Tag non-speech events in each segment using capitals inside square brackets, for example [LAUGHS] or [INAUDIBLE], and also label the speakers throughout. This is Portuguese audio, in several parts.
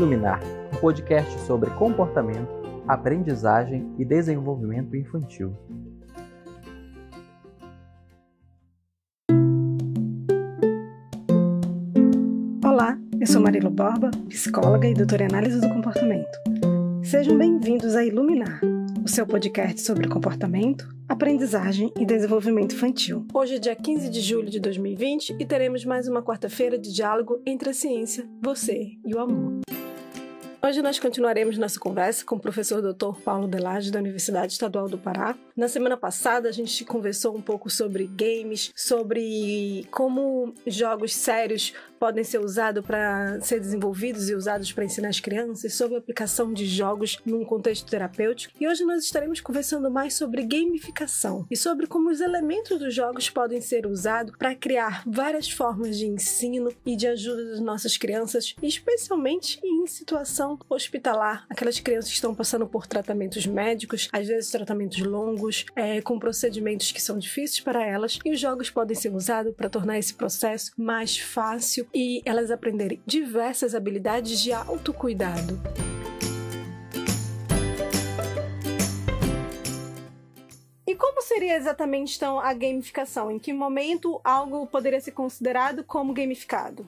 Speaker 1: Iluminar, um podcast sobre comportamento, aprendizagem e desenvolvimento infantil.
Speaker 2: Olá, eu sou Marilo Borba, psicóloga e doutora em análise do comportamento. Sejam bem-vindos a Iluminar, o seu podcast sobre comportamento, aprendizagem e desenvolvimento infantil. Hoje é dia 15 de julho de 2020 e teremos mais uma quarta-feira de diálogo entre a ciência, você e o amor. Hoje nós continuaremos nossa conversa com o professor Dr. Paulo Delage da Universidade Estadual do Pará. Na semana passada a gente conversou um pouco sobre games, sobre como jogos sérios podem ser usados para ser desenvolvidos e usados para ensinar as crianças, sobre a aplicação de jogos num contexto terapêutico. E hoje nós estaremos conversando mais sobre gamificação e sobre como os elementos dos jogos podem ser usados para criar várias formas de ensino e de ajuda das nossas crianças, especialmente em situação hospitalar, aquelas crianças que estão passando por tratamentos médicos, às vezes tratamentos longos, é, com procedimentos que são difíceis para elas, e os jogos podem ser usados para tornar esse processo mais fácil e elas aprenderem diversas habilidades de autocuidado. E como seria exatamente então a gamificação? Em que momento algo poderia ser considerado como gamificado?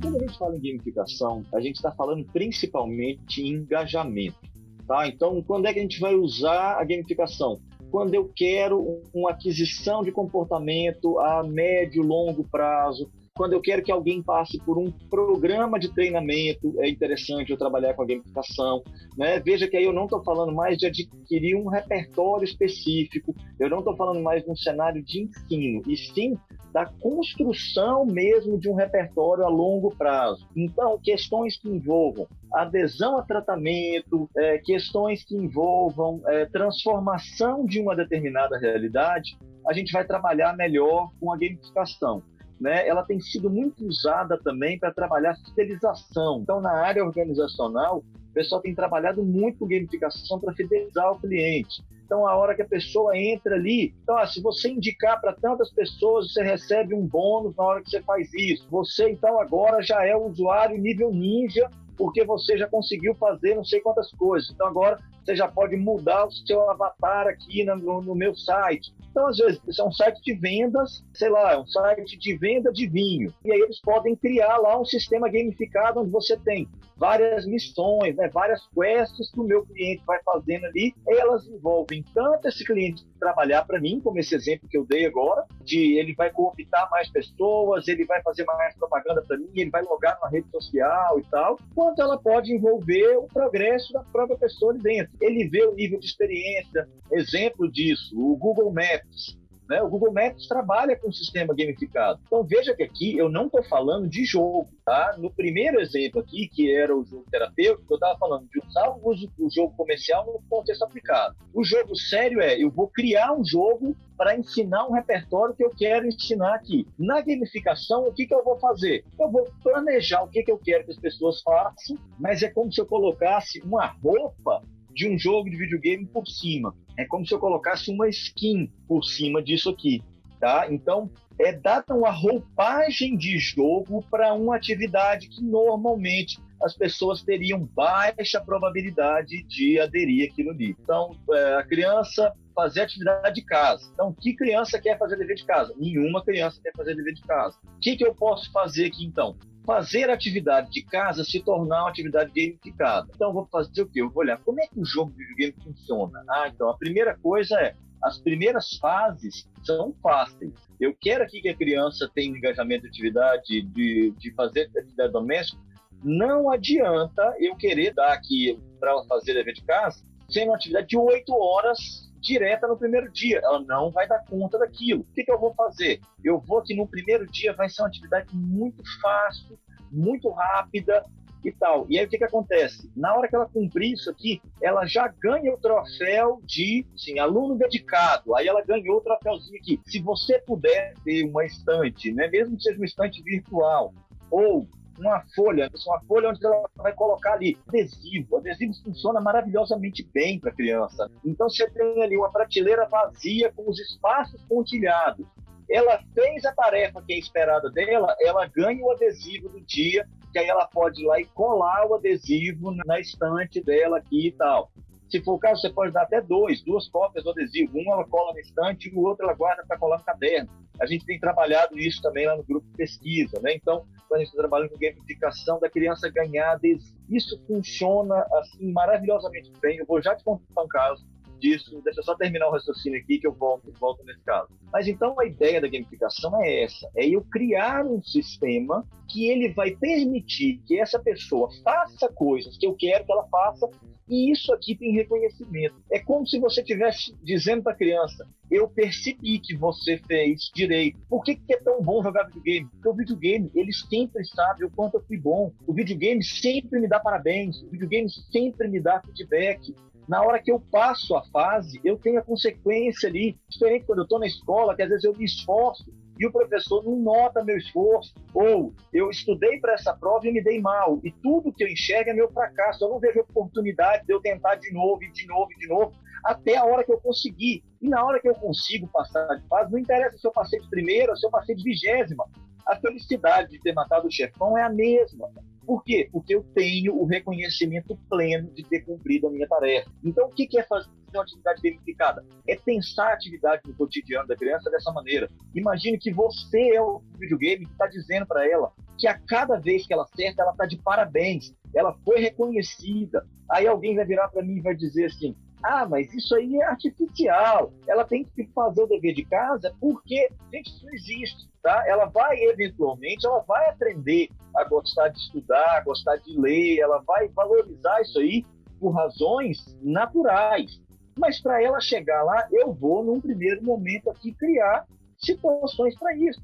Speaker 3: Quando a gente fala em gamificação, a gente está falando principalmente em engajamento. Tá? Então, quando é que a gente vai usar a gamificação? Quando eu quero uma aquisição de comportamento a médio, longo prazo, quando eu quero que alguém passe por um programa de treinamento, é interessante eu trabalhar com a gamificação. Né? Veja que aí eu não estou falando mais de adquirir um repertório específico, eu não estou falando mais de um cenário de ensino, e sim da construção mesmo de um repertório a longo prazo. Então, questões que envolvam adesão a tratamento, é, questões que envolvam é, transformação de uma determinada realidade, a gente vai trabalhar melhor com a gamificação né, ela tem sido muito usada também para trabalhar fidelização. Então, na área organizacional, o pessoal tem trabalhado muito com gamificação para fidelizar o cliente. Então, a hora que a pessoa entra ali, então, ah, se você indicar para tantas pessoas, você recebe um bônus na hora que você faz isso. Você, então, agora já é o usuário nível ninja, porque você já conseguiu fazer não sei quantas coisas. Então, agora você já pode mudar o seu avatar aqui no, no meu site. Então, às vezes, é um site de vendas, sei lá, é um site de venda de vinho. E aí eles podem criar lá um sistema gamificado onde você tem várias missões, né, várias quests que o meu cliente vai fazendo ali. Elas envolvem tanto esse cliente trabalhar para mim, como esse exemplo que eu dei agora, de ele vai cooptar mais pessoas, ele vai fazer mais propaganda para mim, ele vai logar na rede social e tal, quanto ela pode envolver o progresso da própria pessoa ali dentro. Ele vê o nível de experiência, exemplo disso, o Google Maps né? O Google Maps trabalha com um sistema gamificado. Então veja que aqui eu não estou falando de jogo. Tá? No primeiro exemplo aqui, que era o jogo terapêutico, eu estava falando de usar o, o jogo comercial no contexto aplicado. O jogo sério é, eu vou criar um jogo para ensinar um repertório que eu quero ensinar aqui. Na gamificação, o que, que eu vou fazer? Eu vou planejar o que, que eu quero que as pessoas façam, mas é como se eu colocasse uma roupa de um jogo de videogame por cima. É como se eu colocasse uma skin por cima disso aqui, tá? Então, é dada uma roupagem de jogo para uma atividade que normalmente as pessoas teriam baixa probabilidade de aderir aquilo ali. Então, é, a criança fazer atividade de casa. Então, que criança quer fazer dever de casa? Nenhuma criança quer fazer dever de casa. O que, que eu posso fazer aqui então? Fazer atividade de casa se tornar uma atividade gamificada. Então, vou fazer o quê? Eu vou olhar como é que o jogo de videogame funciona. Ah, então, a primeira coisa é, as primeiras fases são fáceis. Eu quero aqui que a criança tenha engajamento de atividade, de, de fazer atividade doméstica. Não adianta eu querer dar aqui para fazer dever de casa sendo uma atividade de oito horas direta no primeiro dia. Ela não vai dar conta daquilo. O que, que eu vou fazer? Eu vou que no primeiro dia vai ser uma atividade muito fácil, muito rápida e tal. E aí o que, que acontece? Na hora que ela cumprir isso aqui, ela já ganha o troféu de assim, aluno dedicado. Aí ela ganhou o troféuzinho aqui. Se você puder ter uma estante, né, mesmo que seja uma estante virtual, ou uma folha, uma folha onde ela vai colocar ali adesivo. Adesivo funciona maravilhosamente bem para criança. Então você tem ali uma prateleira vazia com os espaços pontilhados. Ela fez a tarefa que é esperada dela, ela ganha o adesivo do dia que aí ela pode ir lá e colar o adesivo na estante dela aqui e tal. Se for o caso, você pode dar até dois, duas cópias do adesivo. Um ela cola na estante e o outro ela guarda para colar no caderno. A gente tem trabalhado isso também lá no grupo de pesquisa, né? Então, quando a gente está trabalhando com gamificação da criança ganhar adesivo, isso funciona assim maravilhosamente bem. Eu vou já te contar um caso disso. Deixa eu só terminar o raciocínio aqui que eu volto, volto nesse caso. Mas então a ideia da gamificação é essa: é eu criar um sistema que ele vai permitir que essa pessoa faça coisas que eu quero que ela faça e isso aqui tem reconhecimento. É como se você estivesse dizendo para a criança: Eu percebi que você fez direito. Por que, que é tão bom jogar videogame? Porque o videogame, ele sempre sabe o quanto eu fui bom. O videogame sempre me dá parabéns. O videogame sempre me dá feedback. Na hora que eu passo a fase, eu tenho a consequência ali. Diferente quando eu estou na escola, que às vezes eu me esforço e o professor não nota meu esforço, ou eu estudei para essa prova e me dei mal, e tudo que eu enxergo é meu fracasso, eu não vejo oportunidade de eu tentar de novo, e de novo, e de novo, até a hora que eu conseguir. E na hora que eu consigo passar de fase, não interessa se eu passei de primeira ou se eu passei de vigésima, a felicidade de ter matado o chefão é a mesma. Por quê? Porque eu tenho o reconhecimento pleno de ter cumprido a minha tarefa. Então, o que é fazer uma atividade gamificada? É pensar a atividade no cotidiano da criança dessa maneira. Imagine que você é o videogame que está dizendo para ela que a cada vez que ela acerta, ela está de parabéns, ela foi reconhecida. Aí alguém vai virar para mim e vai dizer assim: ah, mas isso aí é artificial. Ela tem que fazer o dever de casa porque, gente, isso existe, tá? Ela vai, eventualmente, ela vai aprender a gostar de estudar, a gostar de ler, ela vai valorizar isso aí por razões naturais. Mas para ela chegar lá, eu vou, num primeiro momento aqui, criar situações para isso.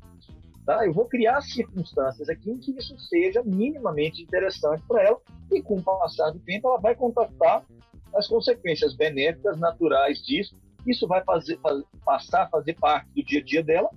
Speaker 3: Tá? Eu vou criar circunstâncias aqui em que isso seja minimamente interessante para ela e com o passar do tempo ela vai contactar as consequências benéficas naturais disso. Isso vai fazer, passar a fazer parte do dia a dia dela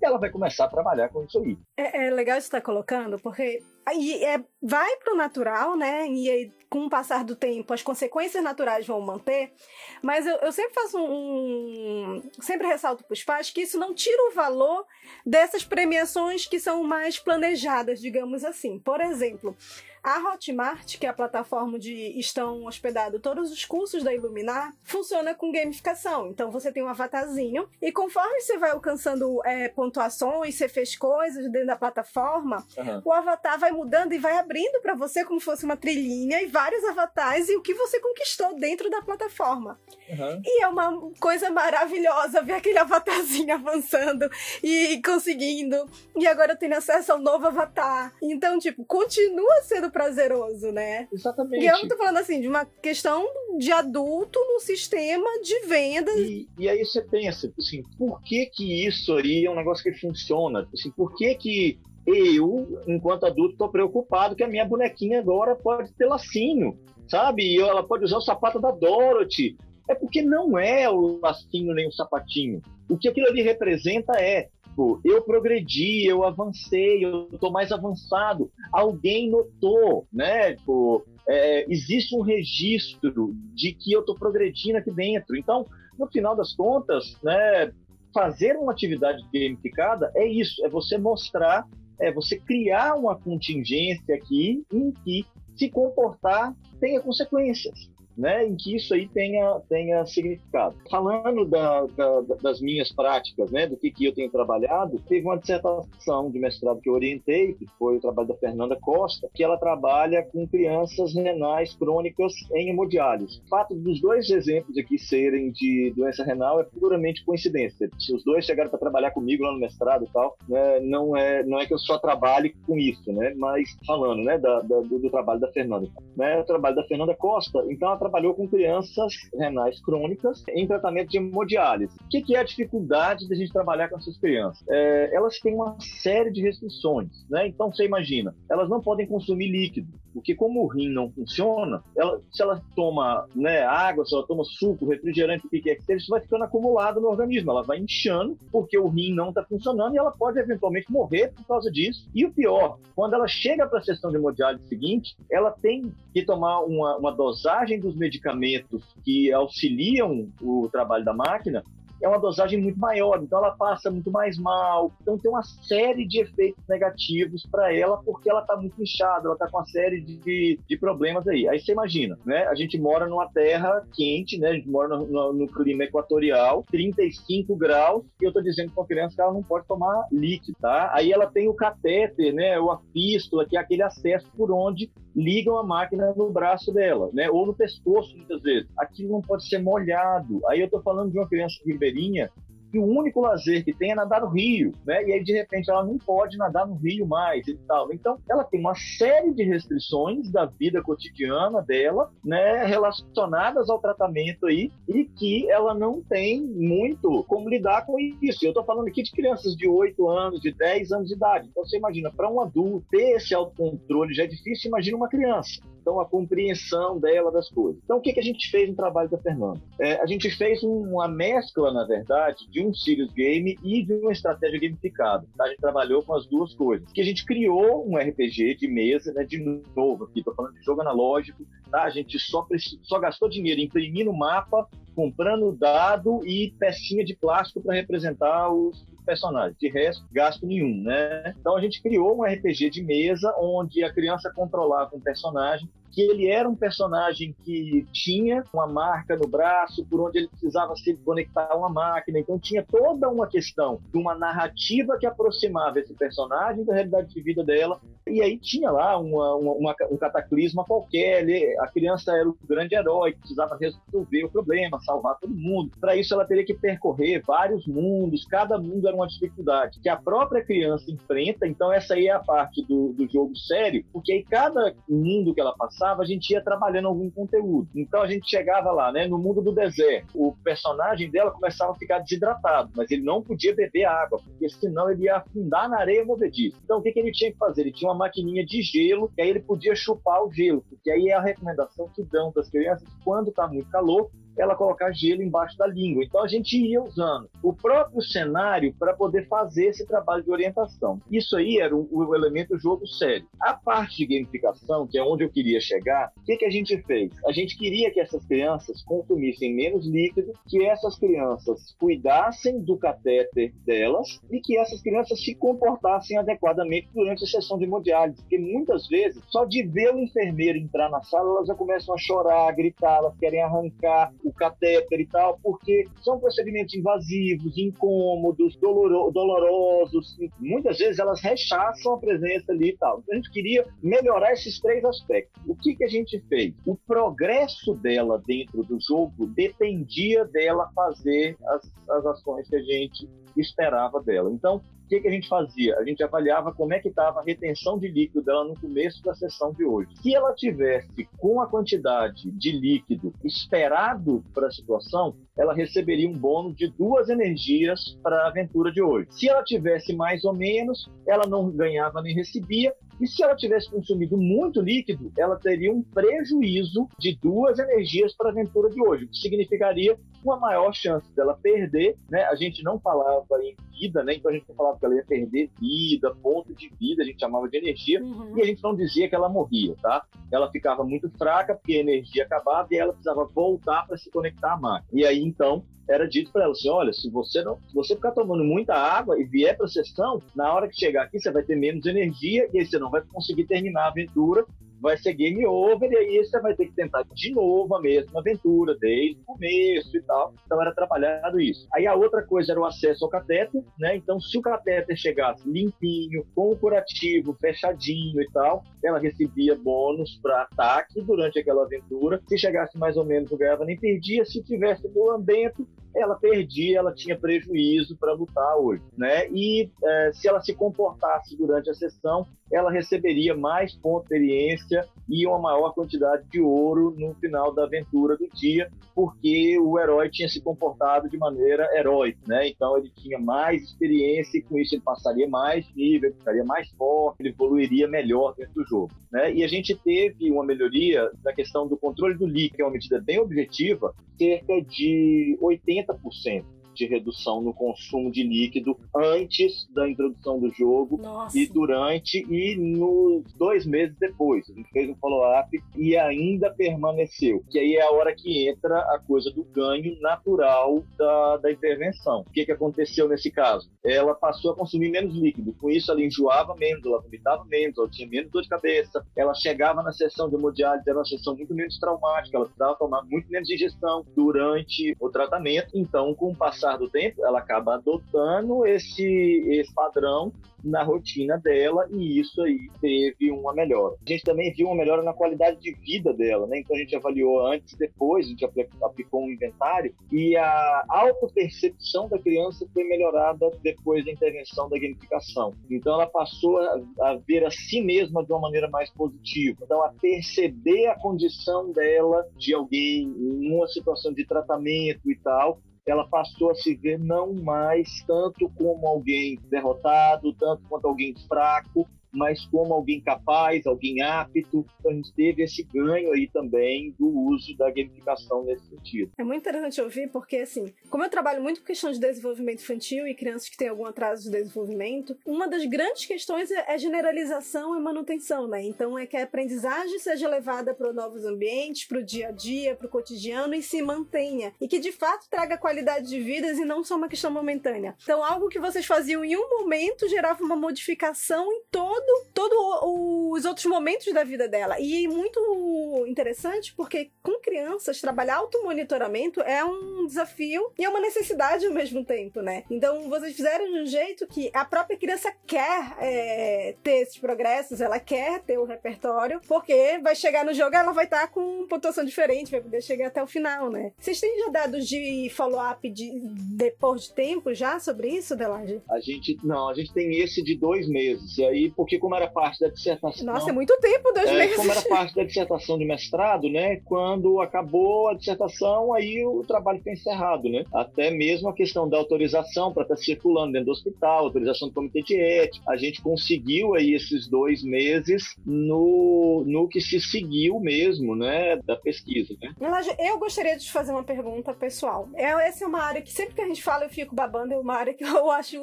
Speaker 3: e ela vai começar a trabalhar com isso aí.
Speaker 2: É, é legal estar colocando, porque aí é, vai para o natural, né? E aí, com o passar do tempo, as consequências naturais vão manter. Mas eu, eu sempre faço um. Sempre ressalto para os pais que isso não tira o valor dessas premiações que são mais planejadas, digamos assim. Por exemplo, a Hotmart, que é a plataforma onde estão hospedados todos os cursos da Iluminar, funciona com gamificação. Então você tem um avatarzinho e conforme você vai alcançando é, pontuações, você fez coisas dentro da plataforma, uhum. o avatar vai mudando e vai abrindo para você como se fosse uma trilhinha e vários avatares e o que você conquistou dentro da plataforma. Uhum. E é uma coisa maravilhosa ver aquele avatarzinho [LAUGHS] avançando e conseguindo. E agora eu tenho acesso ao novo avatar. Então, tipo, continua sendo prazeroso, né?
Speaker 3: Exatamente.
Speaker 2: E eu tô falando assim, de uma questão de adulto no sistema de vendas.
Speaker 3: E, e aí você pensa, assim, por que que isso aí é um negócio que funciona? Assim, por que que eu, enquanto adulto, estou preocupado que a minha bonequinha agora pode ter lacinho, sabe? E ela pode usar o sapato da Dorothy. É porque não é o lacinho nem o sapatinho. O que aquilo ali representa é tipo, eu progredi, eu avancei, eu estou mais avançado. Alguém notou, né? Tipo, é, existe um registro de que eu estou progredindo aqui dentro. Então, no final das contas, né, fazer uma atividade gamificada é isso, é você mostrar, é você criar uma contingência aqui em que se comportar tenha consequências né, em que isso aí tenha, tenha significado. Falando da, da, das minhas práticas, né, do que, que eu tenho trabalhado, teve uma dissertação de mestrado que eu orientei, que foi o trabalho da Fernanda Costa, que ela trabalha com crianças renais crônicas em hemodiálise. O fato dos dois exemplos aqui serem de doença renal é puramente coincidência. Se os dois chegaram para trabalhar comigo lá no mestrado e tal, né, não, é, não é que eu só trabalhe com isso, né, mas falando né, da, da, do, do, trabalho da Fernanda. Né, o trabalho da Fernanda Costa, então ela trabalhou com crianças renais crônicas em tratamento de hemodiálise. O que, é a dificuldade da gente trabalhar com essas crianças? É, elas têm uma série de restrições, né? Então você imagina, elas não podem consumir líquido, porque como o rim não funciona, ela, se ela toma né, água, se ela toma suco, refrigerante, o que quer que seja, isso vai ficando acumulado no organismo. Ela vai inchando porque o rim não está funcionando e ela pode eventualmente morrer por causa disso. E o pior, quando ela chega para a sessão de hemodiálise seguinte, ela tem que tomar uma, uma dosagem dos medicamentos que auxiliam o trabalho da máquina é uma dosagem muito maior, então ela passa muito mais mal. Então tem uma série de efeitos negativos para ela, porque ela está muito inchada, ela está com uma série de, de problemas aí. Aí você imagina, né? A gente mora numa terra quente, né? A gente mora no, no, no clima equatorial, 35 graus, e eu estou dizendo para a criança que ela não pode tomar líquido, tá? Aí ela tem o catéter, né? O a fístula, que é aquele acesso por onde ligam a máquina no braço dela, né? Ou no pescoço, muitas vezes. Aquilo não pode ser molhado. Aí eu estou falando de uma criança ribeirinha que o único lazer que tem é nadar no rio, né? E aí de repente ela não pode nadar no rio mais e tal. Então ela tem uma série de restrições da vida cotidiana dela, né, relacionadas ao tratamento aí e que ela não tem muito como lidar com isso. Eu estou falando aqui de crianças de 8 anos, de 10 anos de idade. Então você imagina, para um adulto ter esse autocontrole já é difícil, imagina uma criança então a compreensão dela das coisas. Então o que, que a gente fez no trabalho da Fernanda? É, a gente fez uma mescla, na verdade, de um serious game e de uma estratégia gamificada. Tá? A gente trabalhou com as duas coisas. Que a gente criou um RPG de mesa, né, de novo aqui, estou falando de jogo analógico, tá? A gente só, só gastou dinheiro imprimindo mapa, comprando dado e pecinha de plástico para representar os personagens. De resto, gasto nenhum, né? Então a gente criou um RPG de mesa onde a criança controlava um personagem que ele era um personagem que tinha uma marca no braço por onde ele precisava se conectar a uma máquina. Então tinha toda uma questão de uma narrativa que aproximava esse personagem da realidade de vida dela. E aí tinha lá uma, uma, uma, um cataclisma qualquer. Ele, a criança era o grande herói, precisava resolver o problema, salvar todo mundo. Para isso ela teria que percorrer vários mundos. Cada mundo era uma dificuldade que a própria criança enfrenta. Então essa aí é a parte do, do jogo sério, porque aí cada mundo que ela passava a gente ia trabalhando algum conteúdo. Então a gente chegava lá, né, no mundo do deserto. O personagem dela começava a ficar desidratado, mas ele não podia beber água, porque senão ele ia afundar na areia movediça. Então o que, que ele tinha que fazer? Ele tinha uma maquininha de gelo, que aí ele podia chupar o gelo, porque aí é a recomendação que dão para as crianças quando está muito calor, ela colocar gelo embaixo da língua. Então a gente ia usando o próprio cenário para poder fazer esse trabalho de orientação. Isso aí era o, o, elemento jogo sério. A parte de gamificação, que é onde eu queria chegar, o que, que a gente fez? A gente queria que essas crianças consumissem menos líquido, que essas crianças cuidassem do catéter delas e que essas crianças se comportassem adequadamente durante a sessão de hemodiálise, porque muitas vezes, só de ver o enfermeiro entrar na sala, elas já começam a chorar, a gritar, elas querem arrancar o catéter e tal, porque são procedimentos invasivos, incômodos, doloro, dolorosos. Muitas vezes elas rechaçam a presença ali e tal. Então a gente queria melhorar esses três aspectos. O que, que a gente fez? O progresso dela dentro do jogo dependia dela fazer as, as ações que a gente esperava dela. Então, o que, que a gente fazia? A gente avaliava como é que estava a retenção de líquido dela no começo da sessão de hoje. Se ela tivesse com a quantidade de líquido esperado para a situação, ela receberia um bônus de duas energias para a aventura de hoje. Se ela tivesse mais ou menos, ela não ganhava nem recebia, e se ela tivesse consumido muito líquido, ela teria um prejuízo de duas energias para a aventura de hoje, o que significaria uma maior chance dela perder, né? A gente não falava em vida, né? Então a gente não falava que ela ia perder vida, ponto de vida, a gente chamava de energia, uhum. e a gente não dizia que ela morria, tá? Ela ficava muito fraca porque a energia acabava e ela precisava voltar para se conectar à máquina. E aí então era dito para ela assim: olha, se você não, se você ficar tomando muita água e vier para a sessão, na hora que chegar aqui você vai ter menos energia e aí você não vai conseguir terminar a aventura vai ser game over, e aí você vai ter que tentar de novo a mesma aventura, desde o começo e tal. Então era trabalhado isso. Aí a outra coisa era o acesso ao cateter, né? Então, se o cateter chegasse limpinho, com o curativo fechadinho e tal, ela recebia bônus para ataque durante aquela aventura. Se chegasse mais ou menos, não ganhava nem perdia. Se tivesse lambento, ela perdia, ela tinha prejuízo para lutar hoje, né? E é, se ela se comportasse durante a sessão, ela receberia mais ponto de experiência e uma maior quantidade de ouro no final da aventura do dia, porque o herói tinha se comportado de maneira heróica, né? Então ele tinha mais experiência e com isso ele passaria mais nível, ficaria mais forte, ele evoluiria melhor dentro do jogo, né? E a gente teve uma melhoria na questão do controle do líquido, que é uma medida bem objetiva, cerca de 80% 80% de redução no consumo de líquido antes da introdução do jogo
Speaker 2: Nossa.
Speaker 3: e durante e nos dois meses depois. A gente fez um follow-up e ainda permaneceu. Que aí é a hora que entra a coisa do ganho natural da, da intervenção. O que, que aconteceu nesse caso? Ela passou a consumir menos líquido. Com isso, ela enjoava menos, ela vomitava menos, ela tinha menos dor de cabeça. Ela chegava na sessão de hemodiálise, era uma sessão muito menos traumática, ela precisava tomar muito menos ingestão durante o tratamento. Então, com o passar do tempo, ela acaba adotando esse, esse padrão na rotina dela e isso aí teve uma melhora. A gente também viu uma melhora na qualidade de vida dela, né? Então a gente avaliou antes e depois, a gente aplicou um inventário e a autopercepção da criança foi melhorada depois da intervenção da gamificação. Então ela passou a, a ver a si mesma de uma maneira mais positiva. Então a perceber a condição dela de alguém numa situação de tratamento e tal ela passou a se ver não mais tanto como alguém derrotado, tanto quanto alguém fraco, mas como alguém capaz, alguém apto. Então a gente teve esse ganho aí também do uso da gamificação nesse sentido.
Speaker 2: É muito interessante ouvir, porque assim, como eu trabalho muito com questão de desenvolvimento infantil e crianças que têm algum atraso de desenvolvimento, uma das grandes questões é generalização e manutenção, né? Então é que a aprendizagem seja levada para novos ambientes, para o dia a dia, para o cotidiano e se mantenha. E que de fato traga qualidade de vidas e não só uma questão momentânea. Então algo que vocês faziam em um momento gerava uma modificação em todo todo, todo os outros momentos da vida dela. E muito interessante porque com crianças trabalhar automonitoramento é um desafio e é uma necessidade ao mesmo tempo, né? Então vocês fizeram de um jeito que a própria criança quer é, ter esses progressos, ela quer ter o repertório, porque vai chegar no jogo ela vai estar tá com pontuação diferente, vai poder chegar até o final, né? Vocês têm já dados de follow-up de depois de tempo já sobre isso, Delage?
Speaker 3: A gente não, a gente tem esse de dois meses. E aí, porque como era parte da dissertação.
Speaker 2: Nossa, é muito tempo, dois
Speaker 3: é,
Speaker 2: meses.
Speaker 3: Como era parte da dissertação de mestrado, né? Quando acabou a dissertação, aí o trabalho foi encerrado, né? Até mesmo a questão da autorização para estar tá circulando dentro do hospital, autorização do comitê de ética. A gente conseguiu aí esses dois meses no, no que se seguiu mesmo, né? Da pesquisa, né?
Speaker 2: Eu gostaria de te fazer uma pergunta pessoal. É, essa é uma área que sempre que a gente fala eu fico babando, é uma área que eu [LAUGHS] acho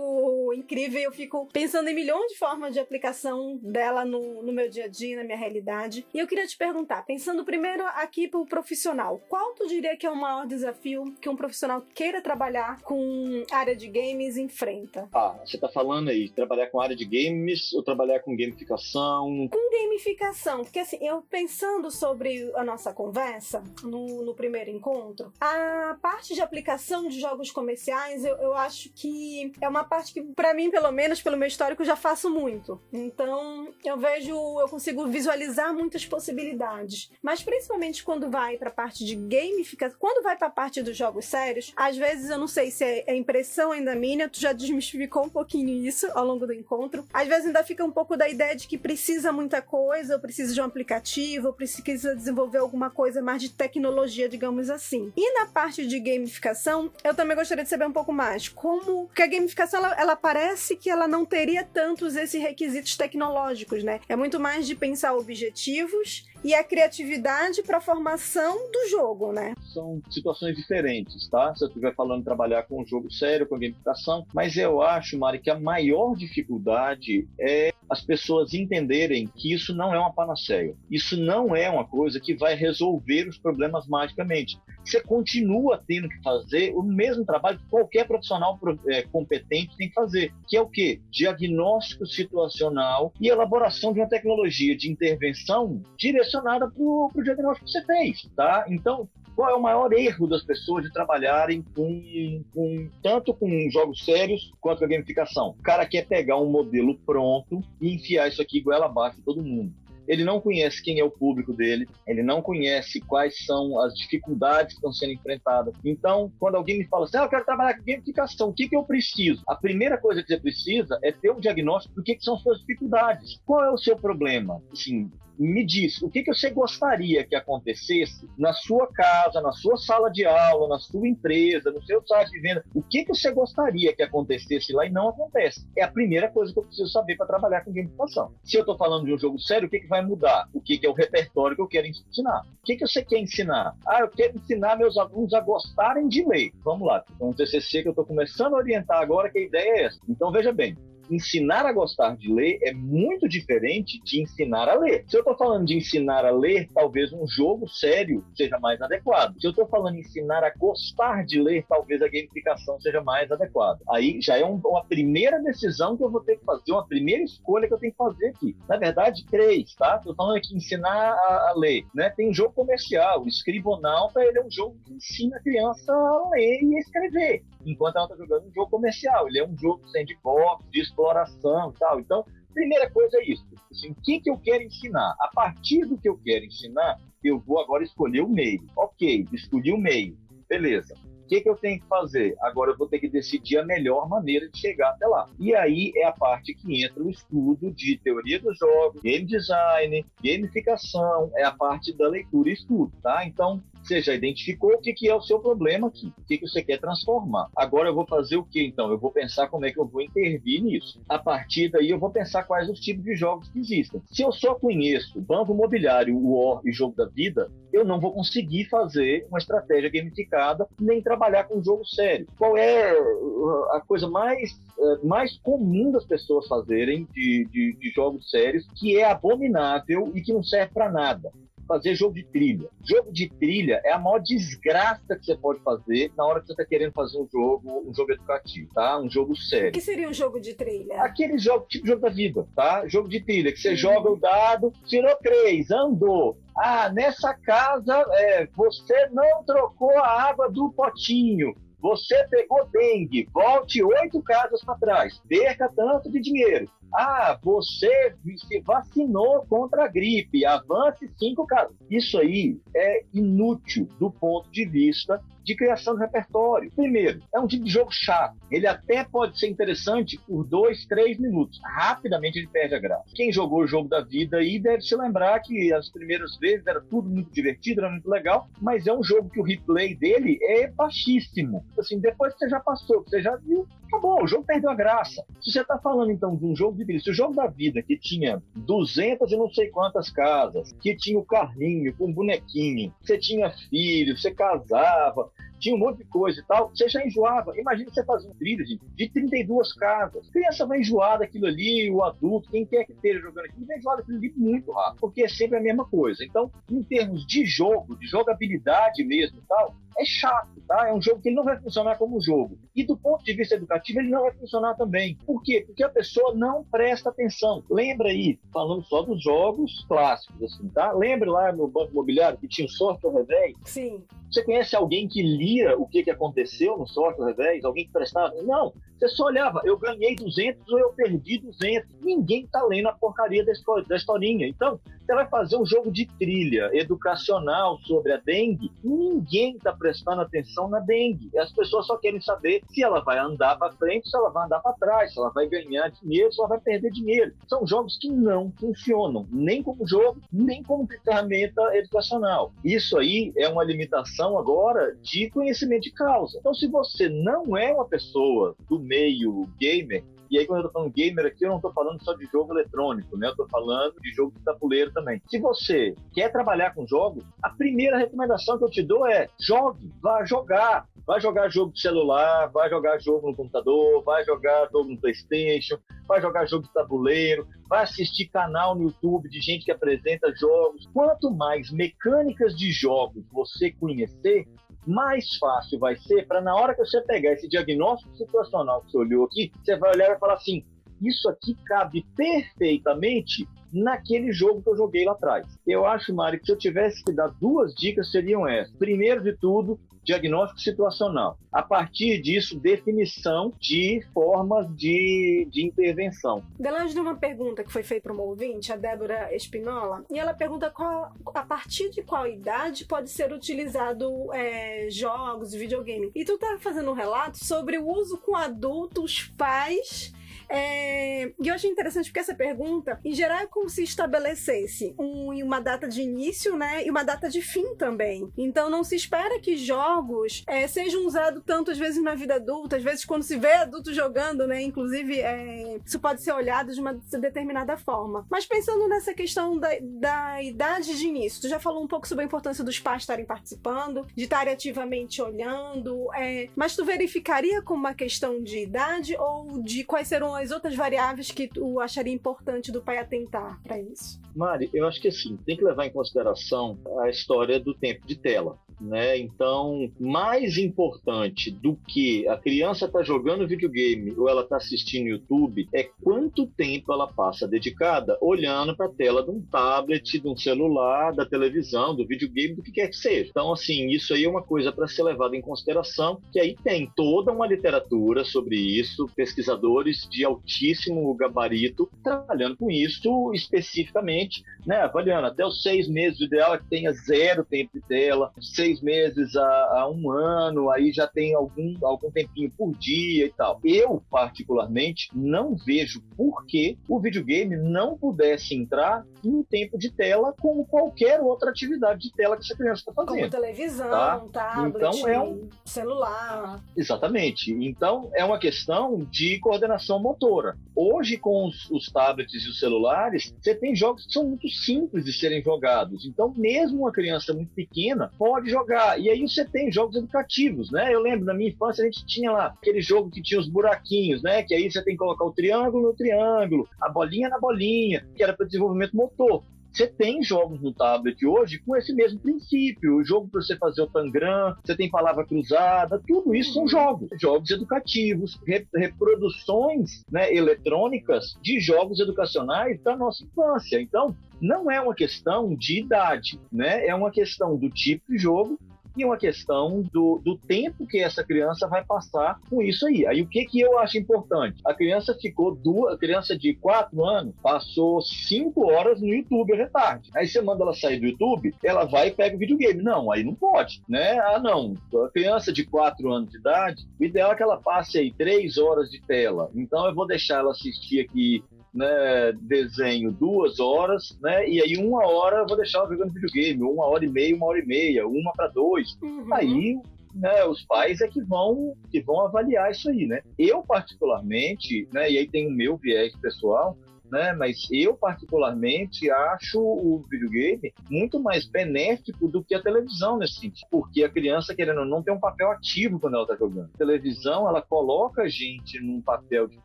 Speaker 2: incrível, eu fico pensando em milhões de formas de aplicação dela no, no meu dia a dia, na minha realidade. E eu queria te perguntar, pensando primeiro aqui pro profissional, qual tu diria que é o maior desafio que um profissional queira trabalhar com área de games enfrenta?
Speaker 3: Ah, você tá falando aí, trabalhar com área de games ou trabalhar com gamificação?
Speaker 2: Com gamificação, porque assim, eu pensando sobre a nossa conversa no, no primeiro encontro, a parte de aplicação de jogos comerciais, eu, eu acho que é uma parte que, para mim, pelo menos, pelo meu histórico, eu já faço muito. Então, eu vejo, eu consigo visualizar muitas possibilidades. Mas principalmente quando vai para a parte de gamificação, quando vai para a parte dos jogos sérios, às vezes eu não sei se é impressão ainda minha, tu já desmistificou um pouquinho isso ao longo do encontro. Às vezes ainda fica um pouco da ideia de que precisa muita coisa, ou precisa de um aplicativo, ou precisa desenvolver alguma coisa mais de tecnologia, digamos assim. E na parte de gamificação, eu também gostaria de saber um pouco mais como que a gamificação ela, ela parece que ela não teria tantos esses requisitos tecnológicos, né? É muito mais de pensar objetivos e a criatividade para a formação do jogo, né?
Speaker 3: São situações diferentes, tá? Se eu estiver falando trabalhar com um jogo sério, com gamificação, mas eu acho, Mari, que a maior dificuldade é as pessoas entenderem que isso não é uma panaceia. Isso não é uma coisa que vai resolver os problemas magicamente. Você continua tendo que fazer o mesmo trabalho que qualquer profissional é, competente tem que fazer, que é o quê? Diagnóstico situacional e elaboração de uma tecnologia de intervenção direcionada para o diagnóstico que você fez, tá? Então, qual é o maior erro das pessoas de trabalharem com, com, tanto com jogos sérios quanto com a gamificação? O cara quer pegar um modelo pronto e enfiar isso aqui goela abaixo de todo mundo ele não conhece quem é o público dele, ele não conhece quais são as dificuldades que estão sendo enfrentadas. Então, quando alguém me fala assim, ah, eu quero trabalhar com gamificação, o que, que eu preciso? A primeira coisa que você precisa é ter um diagnóstico do que, que são suas dificuldades. Qual é o seu problema? Assim, me diz, o que, que você gostaria que acontecesse na sua casa, na sua sala de aula, na sua empresa, no seu site de venda? O que, que você gostaria que acontecesse lá e não acontece? É a primeira coisa que eu preciso saber para trabalhar com gamificação. Se eu estou falando de um jogo sério, o que, que vai mudar? O que, que é o repertório que eu quero ensinar? O que, que você quer ensinar? Ah, eu quero ensinar meus alunos a gostarem de ler. Vamos lá, então um TCC que eu estou começando a orientar agora, que a ideia é essa. Então veja bem, ensinar a gostar de ler é muito diferente de ensinar a ler. Se eu estou falando de ensinar a ler, talvez um jogo sério seja mais adequado. Se eu estou falando de ensinar a gostar de ler, talvez a gamificação seja mais adequada. Aí já é um, uma primeira decisão que eu vou ter que fazer, uma primeira escolha que eu tenho que fazer aqui. Na verdade, três, tá? Estou falando aqui ensinar a, a, ler, né? Tem um jogo comercial, o Escribonauta, ele é um jogo que ensina a criança a ler e a escrever enquanto ela está jogando um jogo comercial. Ele é um jogo sandbox, de exploração e tal. Então, primeira coisa é isso. Assim, o que, que eu quero ensinar? A partir do que eu quero ensinar, eu vou agora escolher o meio. Ok, escolhi o meio. Beleza. O que, que eu tenho que fazer? Agora eu vou ter que decidir a melhor maneira de chegar até lá. E aí é a parte que entra o estudo de teoria dos jogos, game design, gamificação, é a parte da leitura e estudo, tá? Então, você já identificou o que, que é o seu problema aqui, o que, que você quer transformar. Agora eu vou fazer o que então? Eu vou pensar como é que eu vou intervir nisso. A partir daí eu vou pensar quais os tipos de jogos que existem. Se eu só conheço Banco Imobiliário, War e Jogo da Vida, eu não vou conseguir fazer uma estratégia gamificada nem trabalhar com um jogo sério. Qual é uh, a coisa mais, uh, mais comum das pessoas fazerem de, de, de jogos sérios que é abominável e que não serve para nada? Fazer jogo de trilha. Jogo de trilha é a maior desgraça que você pode fazer na hora que você está querendo fazer um jogo, um jogo educativo, tá? Um jogo sério. O
Speaker 2: que seria um jogo de trilha?
Speaker 3: Aquele jogo, tipo jogo da vida, tá? Jogo de trilha, que você uhum. joga o dado, tirou três, andou. Ah, nessa casa é, você não trocou a água do potinho. Você pegou dengue, volte oito casas para trás, perca tanto de dinheiro. Ah, você se vacinou contra a gripe, avance cinco casas. Isso aí é inútil do ponto de vista de criação de repertório. Primeiro, é um tipo de jogo chato. Ele até pode ser interessante por dois, três minutos. Rapidamente ele perde a graça. Quem jogou o jogo da vida aí deve se lembrar que as primeiras vezes era tudo muito divertido, era muito legal, mas é um jogo que o replay dele é baixíssimo. Assim, depois que você já passou, que você já viu, acabou, o jogo perdeu a graça. Se você está falando então de um jogo de vida, se o jogo da vida que tinha 200 e não sei quantas casas, que tinha o carrinho com bonequinho, você tinha filho, você casava, tinha um monte de coisa e tal, você já enjoava. Imagina você fazer um trilha de, de 32 casas. Criança vai enjoar daquilo ali, o adulto, quem quer que esteja jogando aquilo, vai enjoar daquilo ali muito rápido, porque é sempre a mesma coisa. Então, em termos de jogo, de jogabilidade mesmo e tal, é chato, tá? É um jogo que ele não vai funcionar como jogo. E do ponto de vista educativo, ele não vai funcionar também. Por quê? Porque a pessoa não presta atenção. Lembra aí, falando só dos jogos clássicos, assim, tá? Lembra lá no Banco Imobiliário que tinha o sorte ao revés?
Speaker 2: Sim.
Speaker 3: Você conhece alguém que lia o que, que aconteceu no sorte ao revés? Alguém que prestava? Não. Você só olhava, eu ganhei 200 ou eu perdi 200. Ninguém tá lendo a porcaria da, da historinha. Então, você vai fazer um jogo de trilha educacional sobre a dengue, ninguém está prestando atenção na dengue. As pessoas só querem saber se ela vai andar para frente, se ela vai andar para trás, se ela vai ganhar dinheiro, se ela vai perder dinheiro. São jogos que não funcionam, nem como jogo, nem como ferramenta educacional. Isso aí é uma limitação agora de conhecimento de causa. Então, se você não é uma pessoa do meio gamer, e aí, quando eu tô falando gamer aqui, eu não tô falando só de jogo eletrônico, né? Eu tô falando de jogo de tabuleiro também. Se você quer trabalhar com jogos, a primeira recomendação que eu te dou é jogue, vá jogar. Vai jogar jogo de celular, vai jogar jogo no computador, vai jogar jogo no PlayStation, vai jogar jogo de tabuleiro, vai assistir canal no YouTube de gente que apresenta jogos. Quanto mais mecânicas de jogos você conhecer, mais fácil vai ser para na hora que você pegar esse diagnóstico situacional que você olhou aqui, você vai olhar e vai falar assim: isso aqui cabe perfeitamente naquele jogo que eu joguei lá atrás. Eu acho, Mário, que se eu tivesse que dar duas dicas, seriam essas. Primeiro de tudo, diagnóstico situacional. A partir disso, definição de formas de, de intervenção.
Speaker 2: Delage de uma pergunta que foi feita para uma ouvinte, a Débora Espinola, e ela pergunta qual, a partir de qual idade pode ser utilizado é, jogos, videogame. E tu tá fazendo um relato sobre o uso com adultos, pais É... E eu achei interessante porque essa pergunta, em geral, é como se estabelecesse um, uma data de início, né? E uma data de fim também. Então não se espera que jogos é, sejam usados tanto às vezes na vida adulta, às vezes quando se vê adulto jogando, né? Inclusive, é... isso pode ser olhado de uma determinada forma. Mas pensando nessa questão da, da idade de início, tu já falou um pouco sobre a importância dos pais estarem participando, de estarem ativamente olhando, é... mas tu verificaria como uma questão de idade ou de quais serão as outras variáveis que tu acharia importante do pai atentar para isso?
Speaker 3: Mari, eu acho que assim, tem que levar em consideração a história do tempo de tela. Né? Então, mais importante do que a criança está jogando videogame ou ela está assistindo YouTube é quanto tempo ela passa dedicada olhando para a tela de um tablet, de um celular, da televisão, do videogame, do que quer que seja. Então, assim, isso aí é uma coisa para ser levada em consideração, que aí tem toda uma literatura sobre isso, pesquisadores de altíssimo gabarito trabalhando com isso especificamente, né? Avaliando até os seis meses, o ideal é que tenha zero tempo de tela, seis meses a, a um ano, aí já tem algum, algum tempinho por dia e tal. Eu, particularmente, não vejo por que o videogame não pudesse entrar no tempo de tela como qualquer outra atividade de tela que essa criança está fazendo.
Speaker 2: Como televisão, tá? tablet, então, é um... celular.
Speaker 3: Exatamente. Então, é uma questão de coordenação motora. Hoje, com os, os tablets e os celulares, você tem jogos que são muito simples de serem jogados. Então, mesmo uma criança muito pequena pode jogar. E aí você tem jogos educativos, né? Eu lembro, na minha infância, a gente tinha lá aquele jogo que tinha os buraquinhos, né? Que aí você tem que colocar o triângulo no triângulo, a bolinha na bolinha, que era para desenvolvimento motor. Você tem jogos no tablet hoje com esse mesmo princípio. O jogo para você fazer o tangram, você tem palavra cruzada, tudo isso são jogos. Jogos educativos, reproduções né, eletrônicas de jogos educacionais da nossa infância. Então, não é uma questão de idade, né? É uma questão do tipo de jogo e uma questão do, do tempo que essa criança vai passar com isso aí. Aí o que, que eu acho importante? A criança ficou duas, a criança de 4 anos passou 5 horas no YouTube à tarde. Aí você manda ela sair do YouTube, ela vai e pega o videogame. Não, aí não pode, né? Ah, não. A criança de 4 anos de idade, o ideal é que ela passe aí 3 horas de tela. Então eu vou deixar ela assistir aqui né, desenho duas horas, né, e aí uma hora eu vou deixar ela jogando videogame, uma hora e meia, uma hora e meia, uma para dois. Uhum. Aí né, os pais é que vão que vão avaliar isso aí, né? Eu particularmente, né, e aí tem o meu viés pessoal, né? Mas eu, particularmente, acho o videogame muito mais benéfico do que a televisão nesse sentido. Porque a criança, querendo ou não, tem um papel ativo quando ela está jogando. A televisão, ela coloca a gente num papel de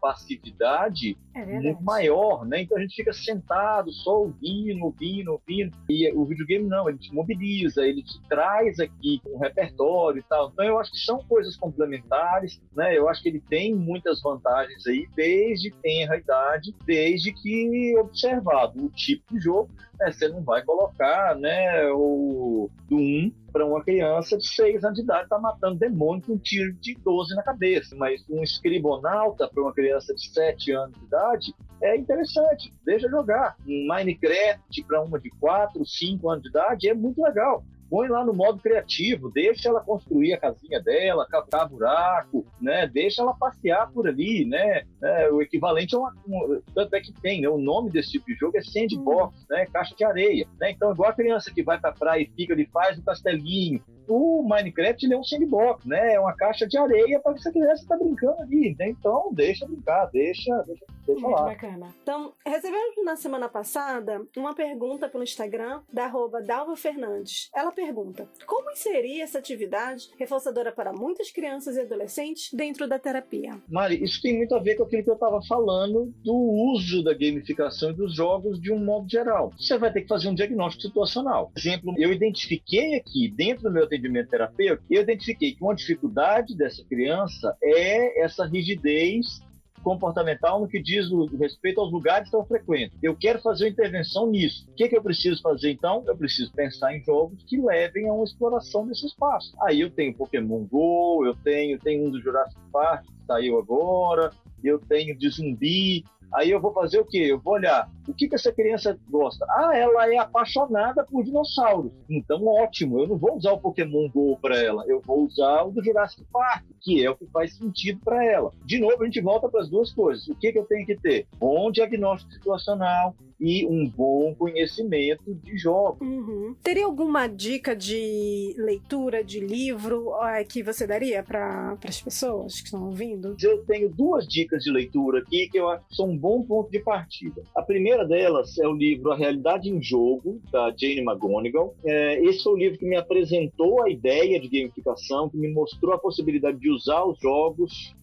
Speaker 3: passividade é muito maior, né? Então a gente fica sentado, só ouvindo, ouvindo, ouvindo. E o videogame não, ele te mobiliza, ele te traz aqui um repertório e tal. Então eu acho que são coisas complementares, né? Eu acho que ele tem muitas vantagens aí, desde tenra idade, desde que observado o tipo de jogo, né, você não vai colocar né, o do 1 para uma criança de 6 anos de idade tá matando demônio com um tiro de 12 na cabeça. Mas um escribonauta para uma criança de 7 anos de idade é interessante, deixa jogar. Um Minecraft para uma de 4, 5 anos de idade é muito legal põe lá no modo criativo, deixa ela construir a casinha dela, cavar buraco, né? Deixa ela passear por ali, né? É, o equivalente a uma, um, tanto é que tem, né? O nome desse tipo de jogo é sandbox, hum. né? Caixa de areia, né? Então, igual a criança que vai pra praia e fica ali, faz o castelinho, o Minecraft é um sandbox, né? É uma caixa de areia para que essa criança está brincando ali, né? Então deixa brincar, deixa, deixa, deixa Muito lá.
Speaker 2: bacana. Então, recebemos na semana passada uma pergunta pelo Instagram da arroba Dalva Fernandes. Ela pergunta: como inserir essa atividade reforçadora para muitas crianças e adolescentes dentro da terapia?
Speaker 3: Mari, isso tem muito a ver com aquilo que eu estava falando do uso da gamificação e dos jogos de um modo geral. Você vai ter que fazer um diagnóstico situacional. Por exemplo, eu identifiquei aqui dentro do meu atendimento terapêutico, eu identifiquei que uma dificuldade dessa criança é essa rigidez comportamental no que diz o respeito aos lugares que ela frequenta. Eu quero fazer uma intervenção nisso. O que, que eu preciso fazer então? Eu preciso pensar em jogos que levem a uma exploração desse espaço. Aí eu tenho Pokémon Go, eu tenho, tenho um do Jurassic Park que saiu agora, eu tenho de zumbi, Aí eu vou fazer o quê? Eu vou olhar o que, que essa criança gosta. Ah, ela é apaixonada por dinossauros. Então, ótimo. Eu não vou usar o Pokémon Go para ela. Eu vou usar o do Jurassic Park, que é o que faz sentido para ela. De novo, a gente volta para as duas coisas. O que, que eu tenho que ter? Bom diagnóstico situacional, e um bom conhecimento de jogos.
Speaker 2: Uhum. Teria alguma dica de leitura de livro é, que você daria para as pessoas que estão ouvindo?
Speaker 3: Eu tenho duas dicas de leitura aqui que eu acho que são bom ponto de partida. A primeira delas é o livro A Realidade em Jogo, da Jane McGonigal. É, esse foi o livro que me apresentou a ideia de gamificação, que me mostrou a possibilidade de usar os jogos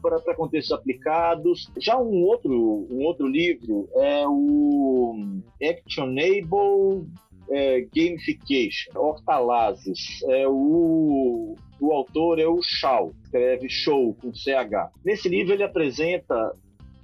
Speaker 3: para contextos aplicados. Já um outro, um outro livro é o Actionable é, Gamification, Hortalazes. É o, o autor é o Shaw, escreve Show com CH. Nesse livro ele apresenta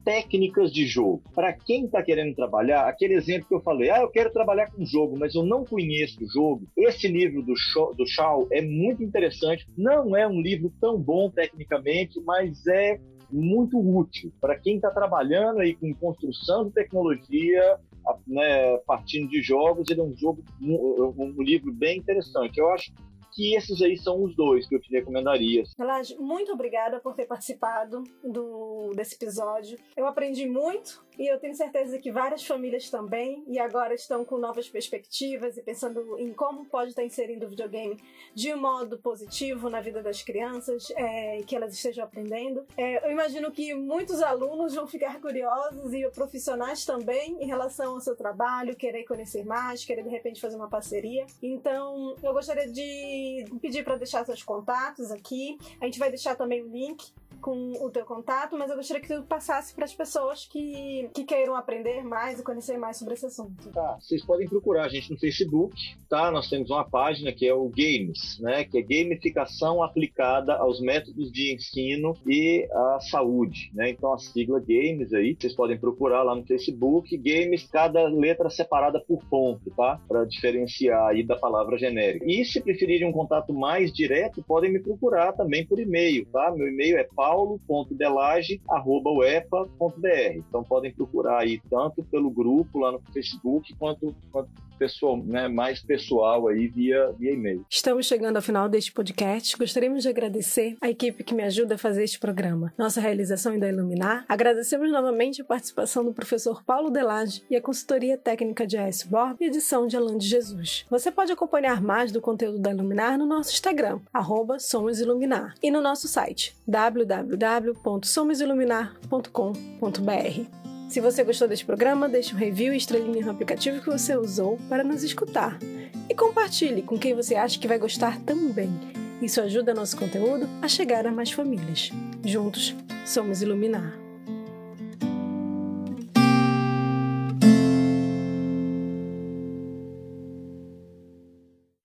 Speaker 3: técnicas de jogo. Para quem está querendo trabalhar, aquele exemplo que eu falei, ah, eu quero trabalhar com jogo, mas eu não conheço o jogo. Esse livro do Shaw, do Shaw é muito interessante. Não é um livro tão bom tecnicamente, mas é muito útil para quem está trabalhando aí com construção de tecnologia né, partindo de jogos, ele é um jogo, um, um livro bem interessante. Eu acho que esses aí são os dois que eu te recomendaria.
Speaker 2: Relage, muito obrigada por ter participado do, desse episódio. Eu aprendi muito e eu tenho certeza que várias famílias também e agora estão com novas perspectivas e pensando em como pode estar inserindo o videogame de um modo positivo na vida das crianças é, que elas estejam aprendendo. É, eu imagino que muitos alunos vão ficar curiosos e profissionais também em relação ao seu trabalho, querer conhecer mais, querer de repente fazer uma parceria. Então, eu gostaria de pedir para deixar seus contatos aqui. A gente vai deixar também o link com o teu contato, mas eu gostaria que tu passasse para as pessoas que, que queiram aprender mais e conhecer mais sobre esse assunto.
Speaker 3: Tá, vocês podem procurar a gente no Facebook, tá? Nós temos uma página que é o Games, né? Que é gamificação aplicada aos métodos de ensino e à saúde, né? Então a sigla Games aí, vocês podem procurar lá no Facebook, Games, cada letra separada por ponto, tá? Para diferenciar aí da palavra genérica. E se preferirem um contato mais direto, podem me procurar também por e-mail, tá? Meu e-mail é paulo paulo.delage.uepa.br. Então podem procurar aí tanto pelo grupo lá no Facebook quanto, quanto pessoal, né, mais pessoal aí via, via e-mail.
Speaker 2: Estamos chegando ao final deste podcast. Gostaríamos de agradecer a equipe que me ajuda a fazer este programa. Nossa realização é da Iluminar. Agradecemos novamente a participação do professor Paulo Delage e a consultoria técnica de AS Borb e edição de Alan de Jesus. Você pode acompanhar mais do conteúdo da Iluminar no nosso Instagram, arroba Somos Iluminar, e no nosso site, www.somosiluminar.com.br. Se você gostou deste programa, deixe um review e estrelinha no aplicativo que você usou para nos escutar. E compartilhe com quem você acha que vai gostar também. Isso ajuda nosso conteúdo a chegar a mais famílias. Juntos, somos Iluminar.